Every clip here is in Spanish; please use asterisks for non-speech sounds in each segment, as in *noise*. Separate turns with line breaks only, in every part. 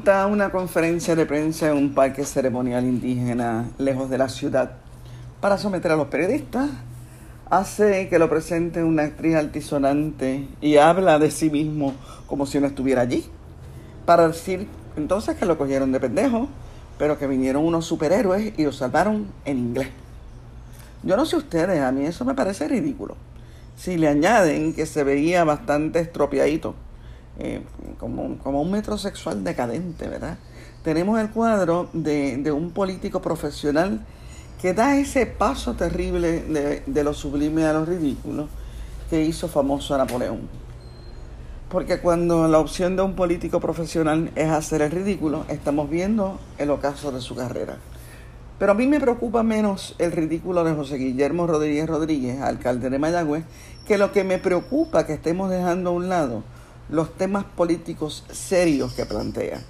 monta una conferencia de prensa en un parque ceremonial indígena lejos de la ciudad para someter a los periodistas. Hace que lo presente una actriz altisonante y habla de sí mismo como si no estuviera allí. Para decir entonces que lo cogieron de pendejo, pero que vinieron unos superhéroes y lo salvaron en inglés. Yo no sé ustedes, a mí eso me parece ridículo. Si le añaden que se veía bastante estropeadito eh, como, como, un metrosexual decadente, ¿verdad? Tenemos el cuadro de, de, un político profesional que da ese paso terrible de, de lo sublime a lo ridículo que hizo famoso a Napoleón. Porque cuando la opción de un político profesional es hacer el ridículo, estamos viendo el ocaso de su carrera. Pero a mí me preocupa menos el ridículo de José Guillermo Rodríguez Rodríguez, alcalde de Mayagüez, que lo que me preocupa que estemos dejando a un lado los temas políticos serios que plantea.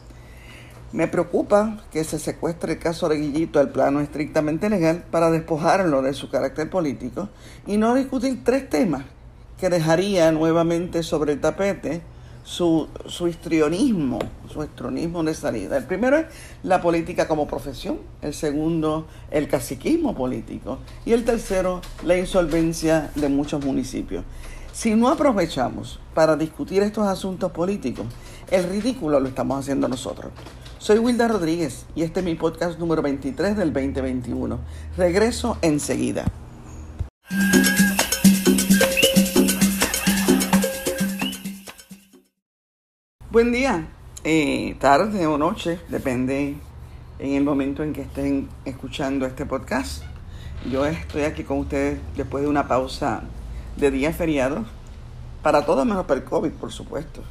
Me preocupa que se secuestre el caso de Guillito al plano estrictamente legal para despojarlo de su carácter político y no discutir tres temas que dejaría nuevamente sobre el tapete su, su histrionismo, su histrionismo de salida. El primero es la política como profesión, el segundo el caciquismo político y el tercero la insolvencia de muchos municipios. Si no aprovechamos para discutir estos asuntos políticos, el ridículo lo estamos haciendo nosotros. Soy Wilda Rodríguez y este es mi podcast número 23 del 2021. Regreso enseguida. Buen día, eh, tarde o noche, depende en el momento en que estén escuchando este podcast. Yo estoy aquí con ustedes después de una pausa de días feriados, para todos menos para el COVID, por supuesto.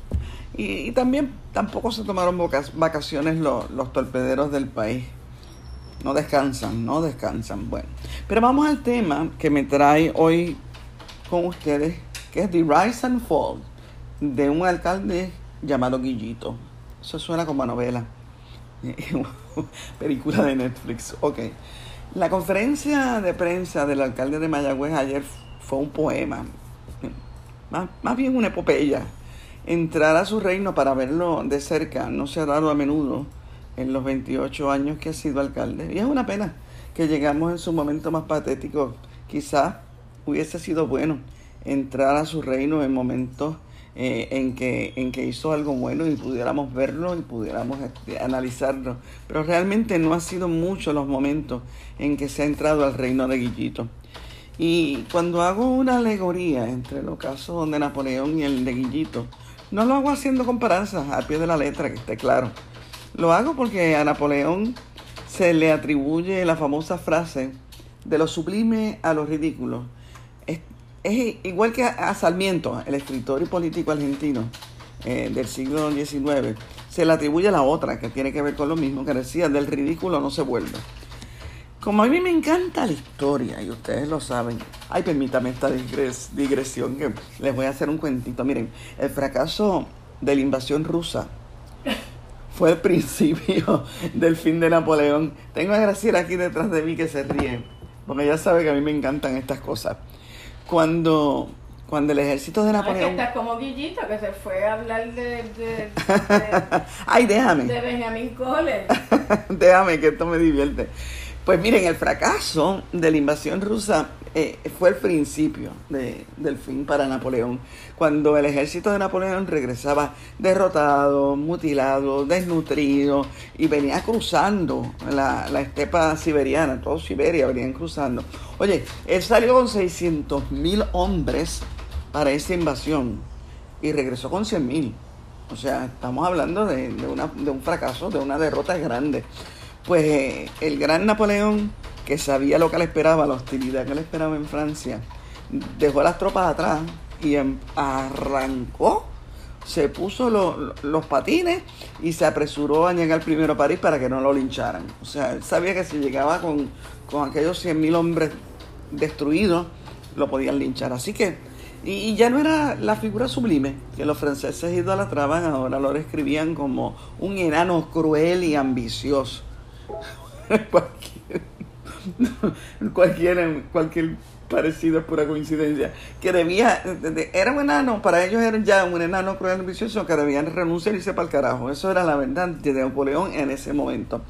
Y, también tampoco se tomaron vacaciones los, los torpederos del país. No descansan, no descansan. Bueno, pero vamos al tema que me trae hoy con ustedes, que es The Rise and Fall de un alcalde llamado Guillito. Eso suena como a novela. *laughs* Película de Netflix. Ok. La conferencia de prensa del alcalde de Mayagüez ayer fue un poema. Más, más bien una epopeya. Entrar a su reino para verlo de cerca no se ha dado a menudo en los 28 años que ha sido alcalde. Y es una pena que llegamos en su momento más patético. Quizás hubiese sido bueno entrar a su reino en momentos eh, en, que, en que hizo algo bueno y pudiéramos verlo y pudiéramos analizarlo. Pero realmente no ha sido mucho los momentos en que se ha entrado al reino de Guillito. Y cuando hago una alegoría entre los casos de Napoleón y el de Guillito, no lo hago haciendo comparanzas al pie de la letra, que esté claro. Lo hago porque a Napoleón se le atribuye la famosa frase de lo sublime a lo ridículo es igual que a Sarmiento, el escritor y político argentino eh, del siglo XIX, se le atribuye la otra, que tiene que ver con lo mismo que decía, del ridículo no se vuelve. Como a mí me encanta la historia, y ustedes lo saben, ay, permítame esta digresión que les voy a hacer un cuentito. Miren, el fracaso de la invasión rusa fue el principio *laughs* del fin de Napoleón. Tengo a Graciela aquí detrás de mí que se ríe, porque ella sabe que a mí me encantan estas cosas cuando, cuando el ejército de Napoleón...
No, es como Guillito, que se fue a hablar de... de, de *laughs*
Ay, déjame.
De Benjamin Cole. *laughs*
déjame, que esto me divierte. Pues miren, el fracaso de la invasión rusa eh, fue el principio de, del fin para Napoleón, cuando el ejército de Napoleón regresaba derrotado, mutilado, desnutrido y venía cruzando la, la estepa siberiana, todo Siberia venían cruzando. Oye, él salió con 600 mil hombres para esa invasión y regresó con 100 mil. O sea, estamos hablando de, de, una, de un fracaso, de una derrota grande. Pues el gran Napoleón, que sabía lo que le esperaba, la hostilidad que le esperaba en Francia, dejó las tropas atrás y em, arrancó, se puso lo, los patines y se apresuró a llegar primero a París para que no lo lincharan. O sea, él sabía que si llegaba con, con aquellos 100.000 hombres destruidos, lo podían linchar. Así que, y, y, ya no era la figura sublime que los franceses idolatraban, ahora lo describían como un enano cruel y ambicioso. *laughs* cualquier, *laughs* cualquier, cualquier parecido, es pura coincidencia, que debía, era un enano, para ellos era ya un enano cruel y ambicioso que debían renunciar y irse para el carajo. Eso era la verdad de Napoleón en ese momento.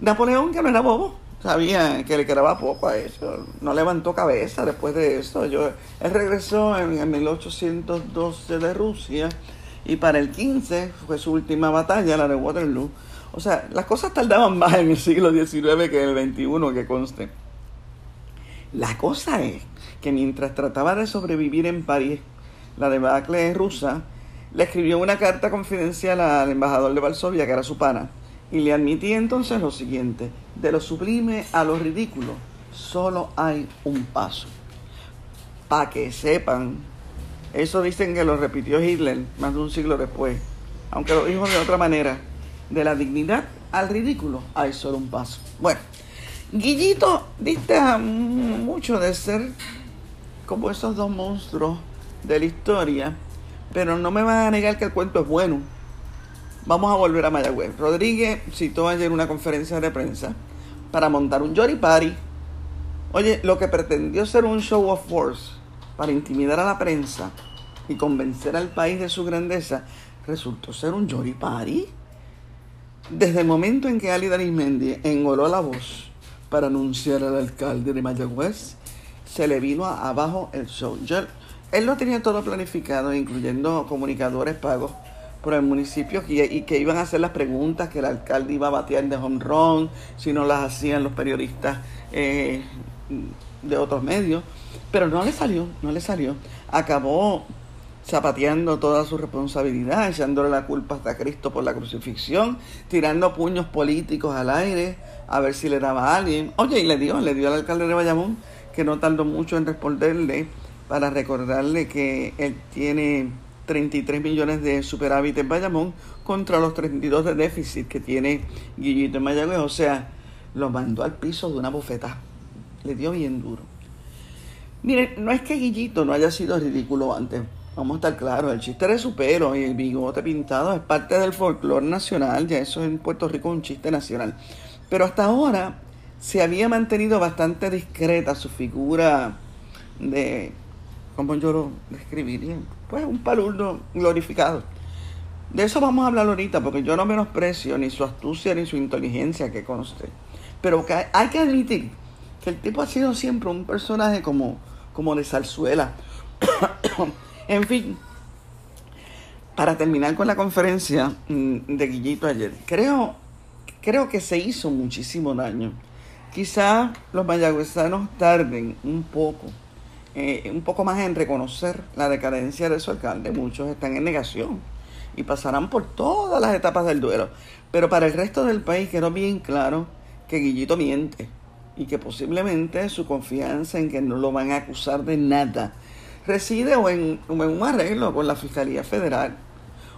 Napoleón, que no era bobo, sabía que le quedaba poco a eso, no levantó cabeza después de eso. Yo, él regresó en, en 1812 de Rusia y para el 15 fue su última batalla, la de Waterloo. O sea, las cosas tardaban más en el siglo XIX que en el XXI, que conste. La cosa es que mientras trataba de sobrevivir en París, la debacle rusa, le escribió una carta confidencial al embajador de Varsovia, que era su pana, y le admitía entonces lo siguiente, de lo sublime a lo ridículo, solo hay un paso. Para que sepan, eso dicen que lo repitió Hitler más de un siglo después, aunque lo dijo de otra manera, de la dignidad al ridículo hay solo un paso. Bueno, Guillito dista mucho de ser como esos dos monstruos de la historia, pero no me van a negar que el cuento es bueno. Vamos a volver a Mayagüez. Rodríguez citó ayer una conferencia de prensa para montar un Jory Party. Oye, lo que pretendió ser un show of force para intimidar a la prensa y convencer al país de su grandeza, resultó ser un Jory Party. Desde el momento en que Ali Darismendi engoló la voz para anunciar al alcalde de Mayagüez, se le vino abajo el show. él lo tenía todo planificado, incluyendo comunicadores pagos por el municipio y que iban a hacer las preguntas que el alcalde iba a batear de home run, si no las hacían los periodistas eh, de otros medios. Pero no le salió, no le salió. Acabó zapateando toda su responsabilidad, echándole la culpa hasta Cristo por la crucifixión, tirando puños políticos al aire, a ver si le daba a alguien. Oye, y le dio, le dio al alcalde de Bayamón, que no tardó mucho en responderle, para recordarle que él tiene 33 millones de superávit en Bayamón contra los 32 de déficit que tiene Guillito en Mayagüez. O sea, lo mandó al piso de una bofeta. Le dio bien duro. Mire, no es que Guillito no haya sido ridículo antes. Vamos a estar claros, el chiste de su pelo y el bigote pintado es parte del folclore nacional, ya eso en Puerto Rico es un chiste nacional. Pero hasta ahora se había mantenido bastante discreta su figura de, ¿cómo yo lo describiría? Pues un palurdo glorificado. De eso vamos a hablar ahorita, porque yo no menosprecio ni su astucia ni su inteligencia que conste. Pero hay que admitir que el tipo ha sido siempre un personaje como, como de zarzuela. *coughs* *coughs* En fin, para terminar con la conferencia mm, de Guillito ayer, creo, creo que se hizo muchísimo daño. Quizá los mayagüezanos tarden un poco, eh, un poco más en reconocer la decadencia de su alcalde. Muchos están en negación y pasarán por todas las etapas del duelo. Pero para el resto del país quedó bien claro que Guillito miente y que posiblemente su confianza en que no lo van a acusar de nada reside o en, un arreglo con la Fiscalía Federal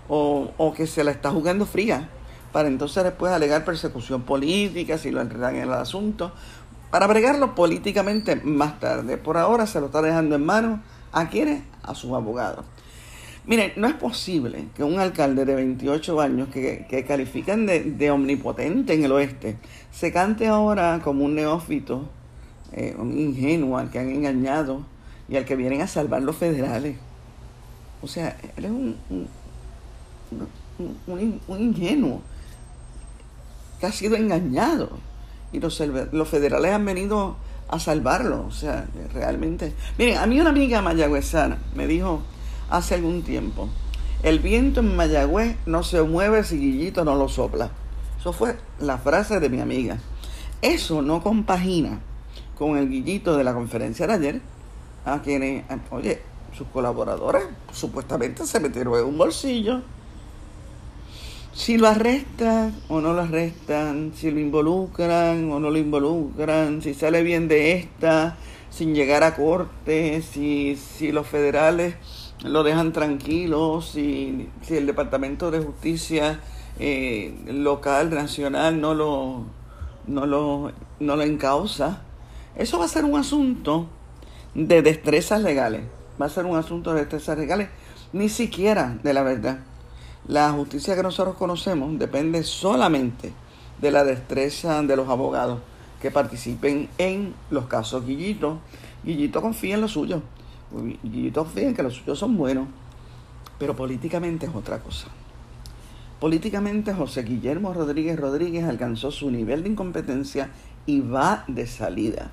o, que se la está jugando fría para entonces después alegar persecución política si lo enredan en el asunto, para bregarlo políticamente más tarde. Por ahora se lo está dejando en manos a quienes, a sus abogados. Miren, no es posible que un alcalde de 28 años que, que califican de, de, omnipotente en el oeste se cante ahora como un neófito, eh, un ingenuo al que han engañado y al que vienen a salvar los federales. O sea, él es un, un, ingenuo que ha sido engañado y los, los federales han venido a salvarlo. O sea, realmente. Miren, a mí una amiga mayagüezana me dijo hace algún tiempo: el viento en Mayagüez no se mueve si Guillito no lo sopla. Eso fue la frase de mi amiga. Eso no compagina con el Guillito de la conferencia de ayer a quienes, oye, sus colaboradores supuestamente se metieron en un bolsillo. Si lo arrestan o no lo arrestan, si lo involucran o no lo involucran, si sale bien de esta sin llegar a corte, si, si los federales lo dejan tranquilo, si, si el Departamento de Justicia eh, local, nacional, no lo, no, lo, no lo encausa. Eso va a ser un asunto de destrezas legales. Va a ser un asunto de destrezas legales, ni siquiera de la verdad. La justicia que nosotros conocemos depende solamente de la destreza de los abogados que participen en los casos Guillito Guillito confía en lo suyo. Guillito confía en que los suyos son buenos. Pero políticamente es otra cosa. Políticamente José Guillermo Rodríguez Rodríguez alcanzó su nivel de incompetencia y va de salida.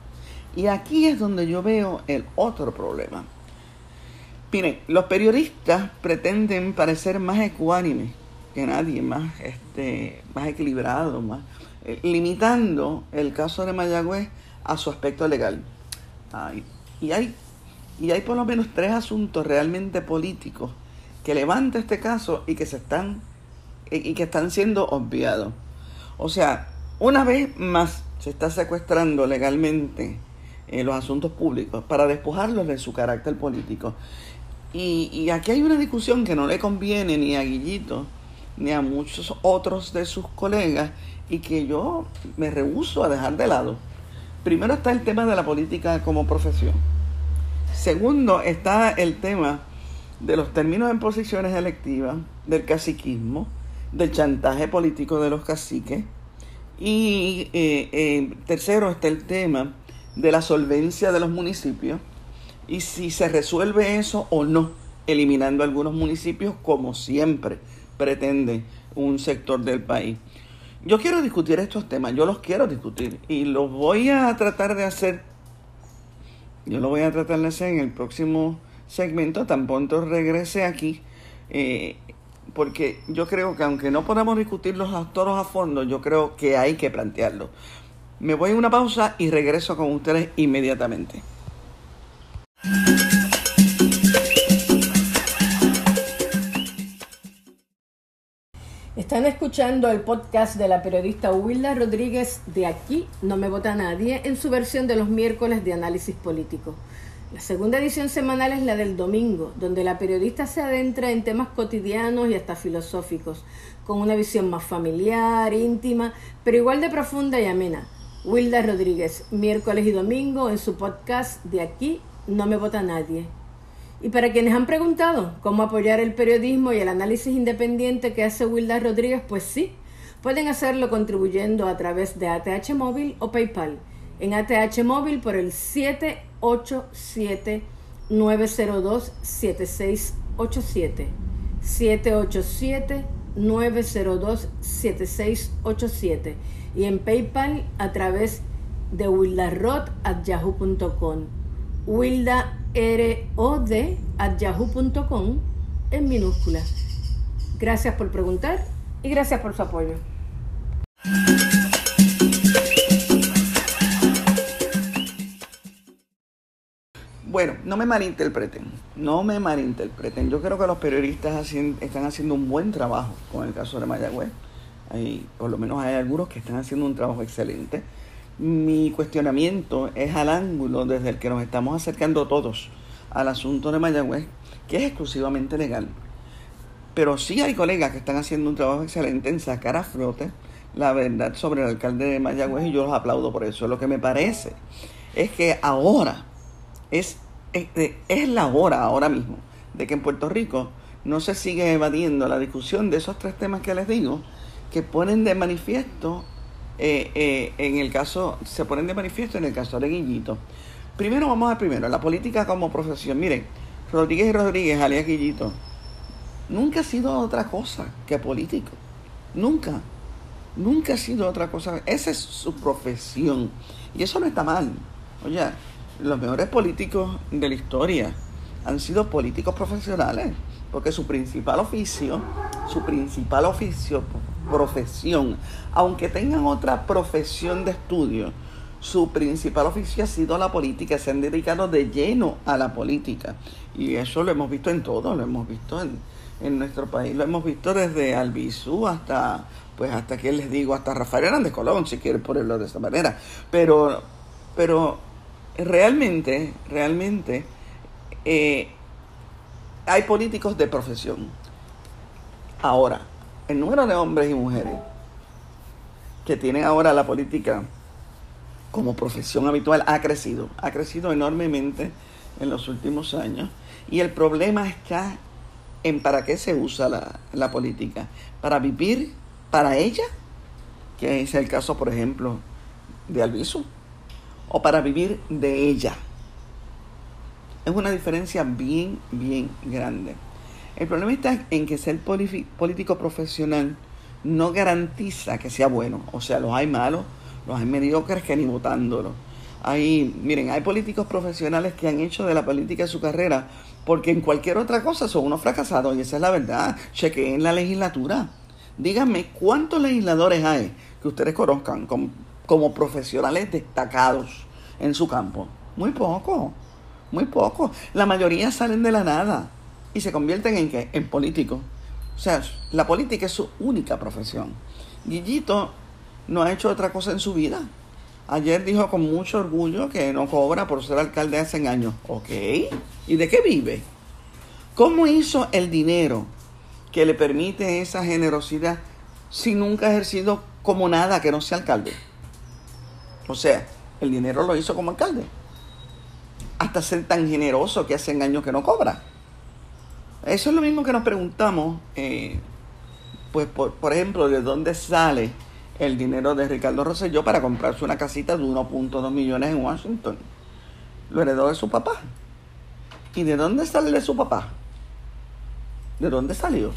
Y aquí es donde yo veo el otro problema. Miren, los periodistas pretenden parecer más ecuánimes que nadie, más, este, más equilibrados, más, eh, limitando el caso de Mayagüez a su aspecto legal. y, hay, y hay por lo menos tres asuntos realmente políticos que levanta este caso y que se están y que están siendo obviados. O sea, una vez más se está secuestrando legalmente eh, los asuntos públicos para despojarlos de su carácter político. Y, y, aquí hay una discusión que no le conviene ni a Guillito ni a muchos otros de sus colegas y que yo me rehuso a dejar de lado. Primero está el tema de la política como profesión. Segundo está el tema de los términos en posiciones electivas, del caciquismo, del chantaje político de los caciques. Y eh, eh, tercero está el tema de la solvencia de los municipios y si se resuelve eso o no, eliminando algunos municipios como siempre pretende un sector del país. Yo quiero discutir estos temas, yo los quiero discutir y los voy a tratar de hacer, yo lo voy a tratar de hacer en el próximo segmento, tan pronto regrese aquí, eh, porque yo creo que aunque no podamos discutir los actores a fondo, yo creo que hay que plantearlo. Me voy a una pausa y regreso con ustedes inmediatamente.
Están escuchando el podcast de la periodista Wilda Rodríguez de Aquí No Me Vota Nadie en su versión de los miércoles de análisis político. La segunda edición semanal es la del domingo, donde la periodista se adentra en temas cotidianos y hasta filosóficos, con una visión más familiar, íntima, pero igual de profunda y amena. Wilda Rodríguez, miércoles y domingo en su podcast De aquí no me vota nadie. Y para quienes han preguntado cómo apoyar el periodismo y el análisis independiente que hace Wilda Rodríguez, pues sí, pueden hacerlo contribuyendo a través de ATH Móvil o PayPal. En ATH Móvil por el 7 787 902 7687 787 902 7687 y en PayPal a través de wildarrod@yahoo.com. Wilda R O D at yahoo.com en minúscula. Gracias por preguntar y gracias por su apoyo.
Bueno, no me malinterpreten, no me malinterpreten. Yo creo que los periodistas están haciendo un buen trabajo con el caso de Mayagüez. Hay, por lo menos hay algunos que están haciendo un trabajo excelente. Mi cuestionamiento es al ángulo desde el que nos estamos acercando todos al asunto de Mayagüez, que es exclusivamente legal. Pero sí hay colegas que están haciendo un trabajo excelente en sacar a flote la verdad sobre el alcalde de Mayagüez y yo los aplaudo por eso. Lo que me parece es que ahora es, es, la hora, ahora mismo, de que en Puerto Rico no se sigue evadiendo la discusión de esos tres temas que les digo, que ponen de manifiesto, eh, eh, en el caso, se ponen de manifiesto en el caso de Guillito. Primero vamos a primero, la política como profesión. Miren, Rodríguez y Rodríguez, alias Guillito, nunca ha sido otra cosa que político. Nunca. Nunca ha sido otra cosa. Esa es su profesión. Y eso no está mal. Oye, los mejores políticos de la historia han sido políticos profesionales, porque su principal oficio, su principal oficio, profesión, aunque tengan otra profesión de estudio, su principal oficio ha sido la política, se han dedicado de lleno a la política. Y eso lo hemos visto en todo, lo hemos visto en, en nuestro país, lo hemos visto desde Albizú hasta, pues hasta que les digo, hasta Rafael Hernández Colón, si quieren ponerlo de esa manera. Pero, pero realmente, realmente, eh, hay políticos de profesión. Ahora, el número de hombres y mujeres que tienen ahora la política como profesión habitual ha crecido, ha crecido enormemente en los últimos años. Y el problema está en para qué se usa la, política. Para vivir para ella, que es el caso, por ejemplo, de Albizu o para vivir de ella. es una diferencia bien, bien grande. El problema está en que ser político profesional no garantiza que sea bueno. O sea, los hay malos, los hay mediocres que ni votándolo. Hay, miren, hay políticos profesionales que han hecho de la política su carrera porque en cualquier otra cosa son unos fracasados y esa es la verdad. Chequeen la legislatura. Díganme cuántos legisladores hay que ustedes conozcan como, como profesionales destacados en su campo. Muy poco, muy poco. La mayoría salen de la nada y se convierten en qué? En políticos. O sea, la política es su única profesión. Guillito no ha hecho otra cosa en su vida. Ayer dijo con mucho orgullo que no cobra por ser alcalde hace años. Ok. ¿Y de qué vive? ¿Cómo hizo el dinero que le permite esa generosidad si nunca ha ejercido como nada que no sea alcalde? O sea, el dinero lo hizo como alcalde. Hasta ser tan generoso que hace años que no cobra. Eso es lo mismo que nos preguntamos, eh, pues por, por, ejemplo, de dónde sale el dinero de Ricardo Rosselló para comprarse una casita de 1.2 millones en Washington. Lo heredó de su papá. ¿Y de dónde sale de su papá? ¿De dónde salió?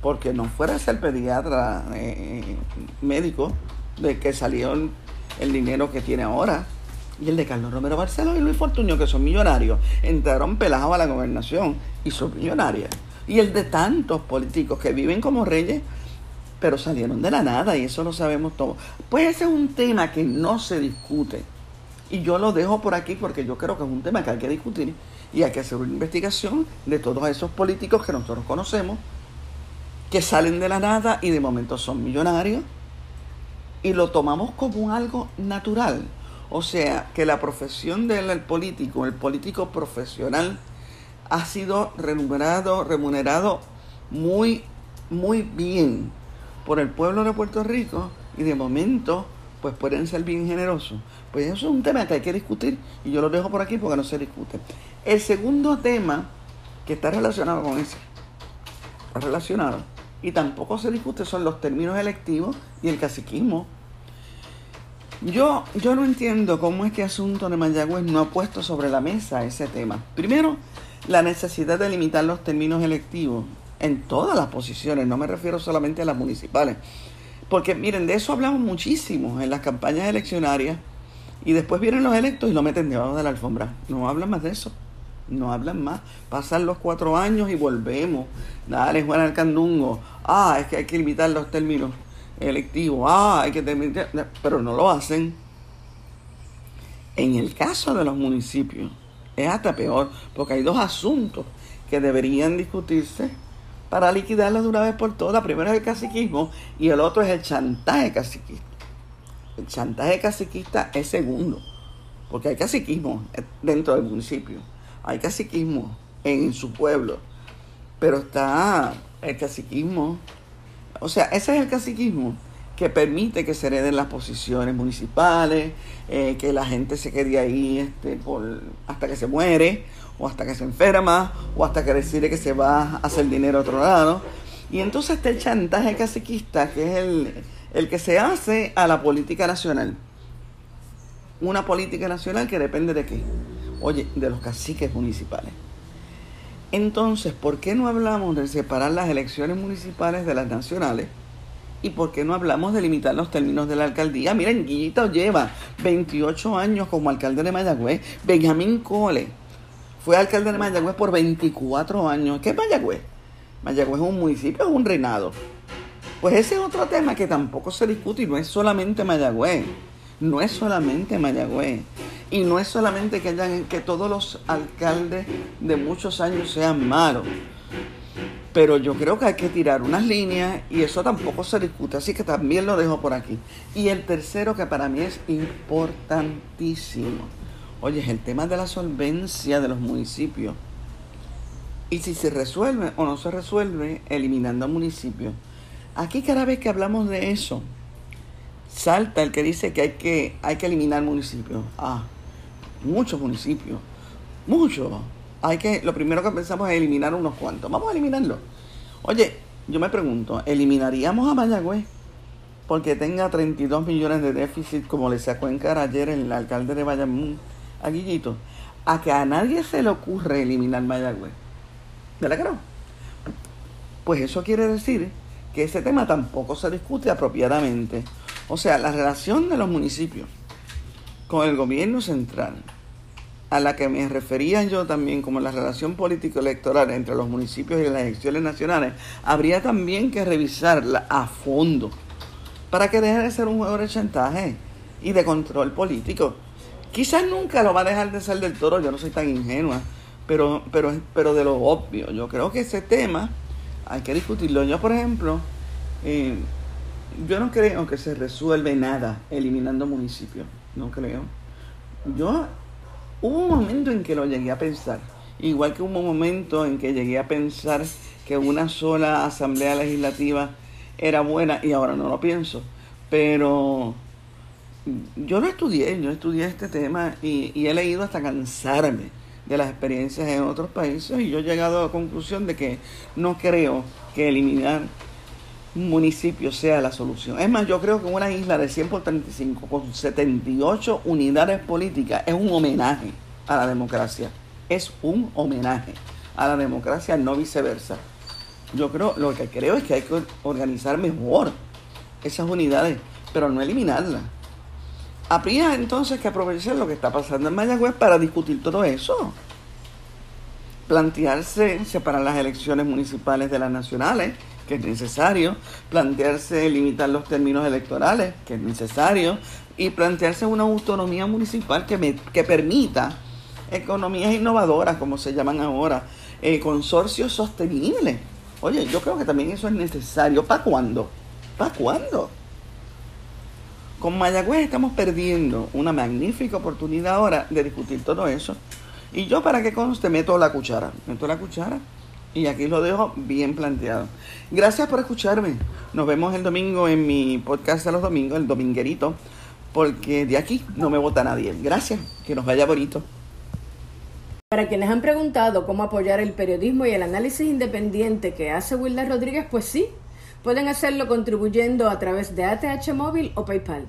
Porque no fuera a ser pediatra eh, médico de que salió el dinero que tiene ahora y el de Carlos Romero Barceló y Luis Fortuño, que son millonarios, entraron pelados a la gobernación y son millonarias. Y el de tantos políticos que viven como reyes, pero salieron de la nada y eso lo sabemos todos. Pues ese es un tema que no se discute. Y yo lo dejo por aquí porque yo creo que es un tema que hay que discutir y hay que hacer una investigación de todos esos políticos que nosotros conocemos, que salen de la nada y de momento son millonarios y lo tomamos como algo natural. O sea, que la profesión del político, el político profesional, ha sido remunerado, remunerado muy, muy bien por el pueblo de Puerto Rico y de momento pues pueden ser bien generosos. Pues eso es un tema que hay que discutir y yo lo dejo por aquí porque no se discute. El segundo tema que está relacionado con ese, está relacionado y tampoco se discute son los términos electivos y el caciquismo. Yo, yo no entiendo cómo es que Asunto de Mayagüez no ha puesto sobre la mesa ese tema. Primero, la necesidad de limitar los términos electivos en todas las posiciones, no me refiero solamente a las municipales. Porque miren, de eso hablamos muchísimo en las campañas eleccionarias y después vienen los electos y lo meten debajo de la alfombra. No hablan más de eso. No hablan más. Pasan los cuatro años y volvemos. Dale, Juan Alcandungo. Ah, es que hay que limitar los términos electivo, ah, hay que terminar, pero no lo hacen. En el caso de los municipios es hasta peor, porque hay dos asuntos que deberían discutirse para liquidarlos de una vez por todas. Primero es el caciquismo y el otro es el chantaje caciquista. El chantaje caciquista es segundo, porque hay caciquismo dentro del municipio, hay caciquismo en su pueblo, pero está el caciquismo o sea, ese es el caciquismo que permite que se hereden las posiciones municipales, eh, que la gente se quede ahí este, por, hasta que se muere, o hasta que se enferma, o hasta que decide que se va a hacer dinero a otro lado. Y entonces está el chantaje caciquista, que es el, el que se hace a la política nacional. Una política nacional que depende de qué? Oye, de los caciques municipales. Entonces, ¿por qué no hablamos de separar las elecciones municipales de las nacionales? ¿Y por qué no hablamos de limitar los términos de la alcaldía? Miren, Guillito lleva 28 años como alcalde de Mayagüez. Benjamín Cole fue alcalde de Mayagüez por 24 años. ¿Qué es Mayagüez? Mayagüez es un municipio, es un reinado. Pues ese es otro tema que tampoco se discute y no es solamente Mayagüez. No es solamente Mayagüez. Y no es solamente que, hayan, que todos los alcaldes de muchos años sean malos. Pero yo creo que hay que tirar unas líneas y eso tampoco se discute, así que también lo dejo por aquí. Y el tercero que para mí es importantísimo. Oye, es el tema de la solvencia de los municipios. Y si se resuelve o no se resuelve eliminando municipios. Aquí cada vez que hablamos de eso, salta el que dice que hay que, hay que eliminar municipios. Ah, muchos municipios, muchos. Hay que, lo primero que pensamos es eliminar unos cuantos. Vamos a eliminarlo. Oye, yo me pregunto, ¿eliminaríamos a Mayagüez porque tenga 32 millones de déficit como le sacó en cara ayer el alcalde de Bayamón a Guillito? a que a nadie se le ocurre eliminar Mayagüez. ¿Verdad que no? Pues eso quiere decir que ese tema tampoco se discute apropiadamente. O sea, la relación de los municipios con el gobierno central, a la que me refería yo también como la relación político-electoral entre los municipios y las elecciones nacionales, habría también que revisarla a fondo para que deje de ser un juego de chantaje y de control político. Quizás nunca lo va a dejar de ser del toro, yo no soy tan ingenua, pero, pero, pero de lo obvio. Yo creo que ese tema hay que discutirlo. Yo, por ejemplo, eh, yo no creo que se resuelve nada eliminando municipios. No creo. Yo hubo un momento en que lo llegué a pensar. Igual que hubo un momento en que llegué a pensar que una sola asamblea legislativa era buena y ahora no lo pienso. Pero yo no estudié, yo estudié este tema y, y he leído hasta cansarme de las experiencias en otros países y yo he llegado a la conclusión de que no creo que eliminar un municipio sea la solución. Es más, yo creo que una isla de 100 por 35 con 78 unidades políticas es un homenaje a la democracia. Es un homenaje a la democracia, no viceversa. Yo creo, lo que creo es que hay que organizar mejor esas unidades, pero no eliminarlas. Habría entonces que aprovechar lo que está pasando en Mayagüez para discutir todo eso. Plantearse separar las elecciones municipales de las nacionales, que es necesario. Plantearse limitar los términos electorales, que es necesario. Y plantearse una autonomía municipal que, me, que permita economías innovadoras, como se llaman ahora, eh, consorcios sostenibles. Oye, yo creo que también eso es necesario. ¿Para cuándo? ¿Para cuándo? Con Mayagüez estamos perdiendo una magnífica oportunidad ahora de discutir todo eso. Y yo para que conste meto la cuchara, meto la cuchara y aquí lo dejo bien planteado. Gracias por escucharme. Nos vemos el domingo en mi podcast de los domingos, el dominguerito, porque de aquí no me vota nadie. Gracias, que nos vaya bonito.
Para quienes han preguntado cómo apoyar el periodismo y el análisis independiente que hace Wilda Rodríguez, pues sí, Pueden hacerlo contribuyendo a través de ATH Móvil o PayPal.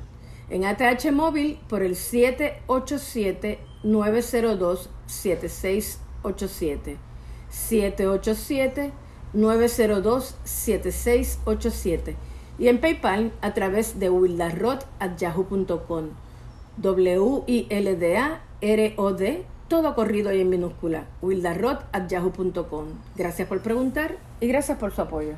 En ATH Móvil por el 787-902-7687. 787-902-7687. Y en PayPal a través de wildarrod.yahoo.com. W-I-L-D-A-R-O-D, todo corrido y en minúscula. wildarrod.yahoo.com. Gracias por preguntar y gracias por su apoyo.